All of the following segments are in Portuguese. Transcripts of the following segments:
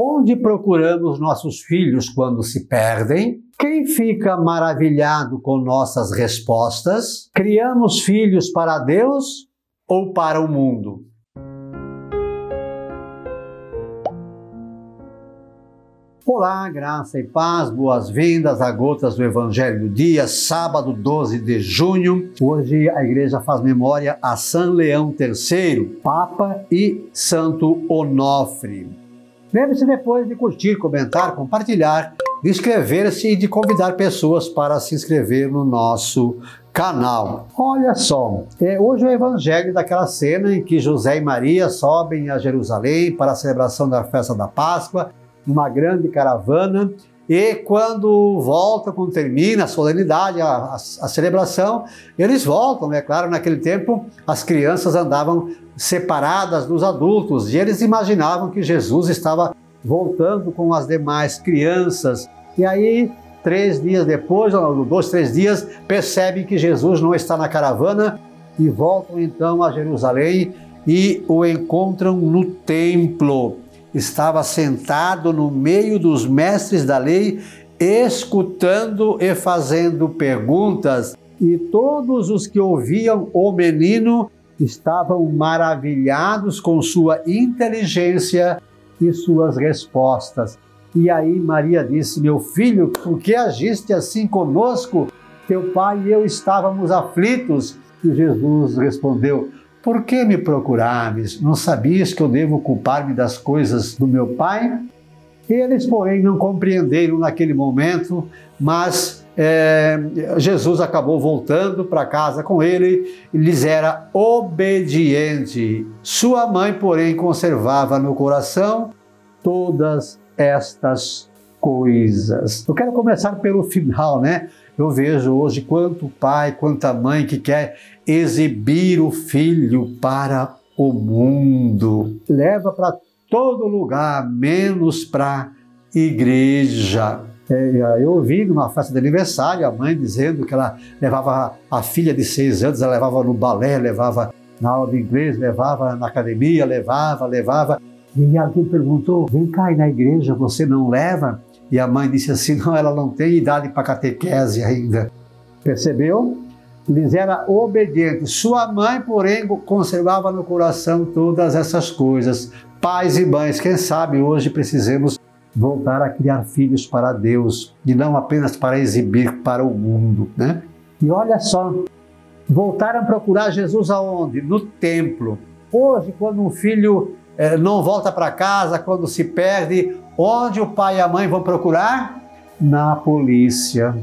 Onde procuramos nossos filhos quando se perdem? Quem fica maravilhado com nossas respostas? Criamos filhos para Deus ou para o mundo? Olá, graça e paz, boas-vindas a Gotas do Evangelho do Dia, sábado 12 de junho. Hoje a igreja faz memória a São Leão III, Papa e Santo Onofre. Lembre-se depois de curtir, comentar, compartilhar, de inscrever-se e de convidar pessoas para se inscrever no nosso canal. Olha só, é, hoje é o evangelho daquela cena em que José e Maria sobem a Jerusalém para a celebração da festa da Páscoa, numa grande caravana, e quando volta, quando termina a solenidade, a, a, a celebração, eles voltam, é claro, naquele tempo as crianças andavam separadas dos adultos e eles imaginavam que Jesus estava voltando com as demais crianças. E aí, três dias depois, ou dois, três dias, percebem que Jesus não está na caravana e voltam então a Jerusalém e o encontram no templo. Estava sentado no meio dos mestres da lei, escutando e fazendo perguntas, e todos os que ouviam o menino estavam maravilhados com sua inteligência e suas respostas. E aí Maria disse: Meu filho, por que agiste assim conosco? Teu pai e eu estávamos aflitos. E Jesus respondeu: Por que me procuraves? Não sabias que eu devo culpar-me das coisas do meu pai? Eles, porém, não compreenderam naquele momento, mas é, Jesus acabou voltando para casa com ele lhes era obediente. Sua mãe, porém, conservava no coração todas estas coisas. Eu quero começar pelo final, né? Eu vejo hoje quanto pai, quanta mãe que quer exibir o filho para o mundo. Leva para todo lugar, menos para igreja. É, eu ouvi numa festa de aniversário a mãe dizendo que ela levava a filha de seis anos, ela levava no balé, levava na aula de inglês, levava na academia, levava, levava. E alguém perguntou: vem cá, e na igreja você não leva? E a mãe disse assim: não, ela não tem idade para catequese ainda. Percebeu? Lhes era obediente. Sua mãe, porém, conservava no coração todas essas coisas. Pais e mães, quem sabe hoje precisemos voltar a criar filhos para Deus e não apenas para exibir para o mundo, né? E olha só, voltaram a procurar Jesus aonde? No templo. Hoje, quando um filho é, não volta para casa, quando se perde, onde o pai e a mãe vão procurar? Na polícia,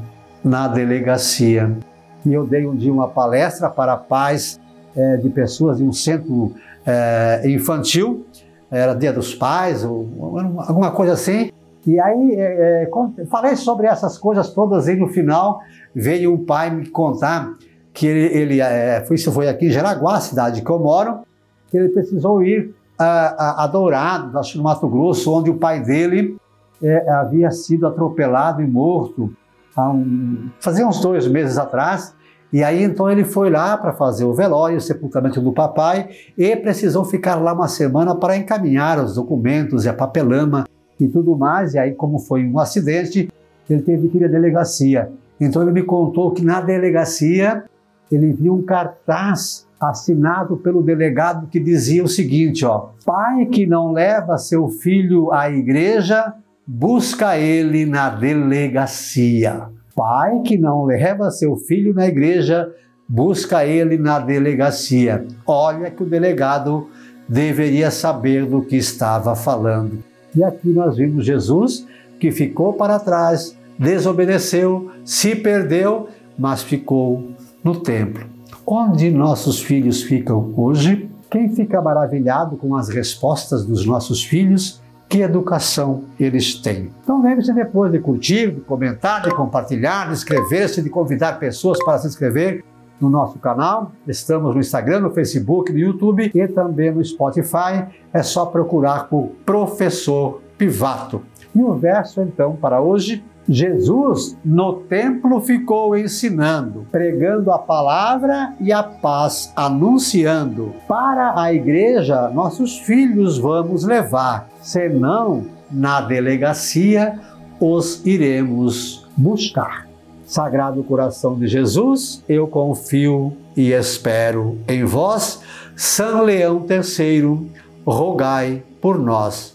na delegacia. E eu dei um dia uma palestra para pais é, de pessoas de um centro é, infantil era Dia dos Pais, ou, alguma coisa assim. E aí é, é falei sobre essas coisas todas e no final veio um pai me contar que ele, ele é, isso foi aqui em Jaraguá, cidade que eu moro, que ele precisou ir a, a, acho no Mato Grosso, onde o pai dele é, havia sido atropelado e morto há um, fazia uns dois meses atrás. E aí então ele foi lá para fazer o velório, o sepultamento do papai e precisou ficar lá uma semana para encaminhar os documentos e a papelama e tudo mais. E aí, como foi um acidente, ele teve que ir à delegacia. Então ele me contou que na delegacia ele viu um cartaz assinado pelo delegado que dizia o seguinte, ó: Pai que não leva seu filho à igreja, busca ele na delegacia. Pai que não leva seu filho na igreja, busca ele na delegacia. Olha que o delegado deveria saber do que estava falando. E aqui nós vimos Jesus que ficou para trás, desobedeceu, se perdeu, mas ficou no templo. Onde nossos filhos ficam hoje? Quem fica maravilhado com as respostas dos nossos filhos que educação eles têm. Então lembre-se depois de curtir, de comentar, de compartilhar, de inscrever-se, de convidar pessoas para se inscrever no nosso canal. Estamos no Instagram, no Facebook, no YouTube e também no Spotify. É só procurar por Professor Pivato. E o verso então para hoje Jesus no templo ficou ensinando, pregando a palavra e a paz, anunciando. Para a igreja, nossos filhos vamos levar, senão na delegacia, os iremos buscar. Sagrado coração de Jesus, eu confio e espero em vós. São Leão III, rogai por nós.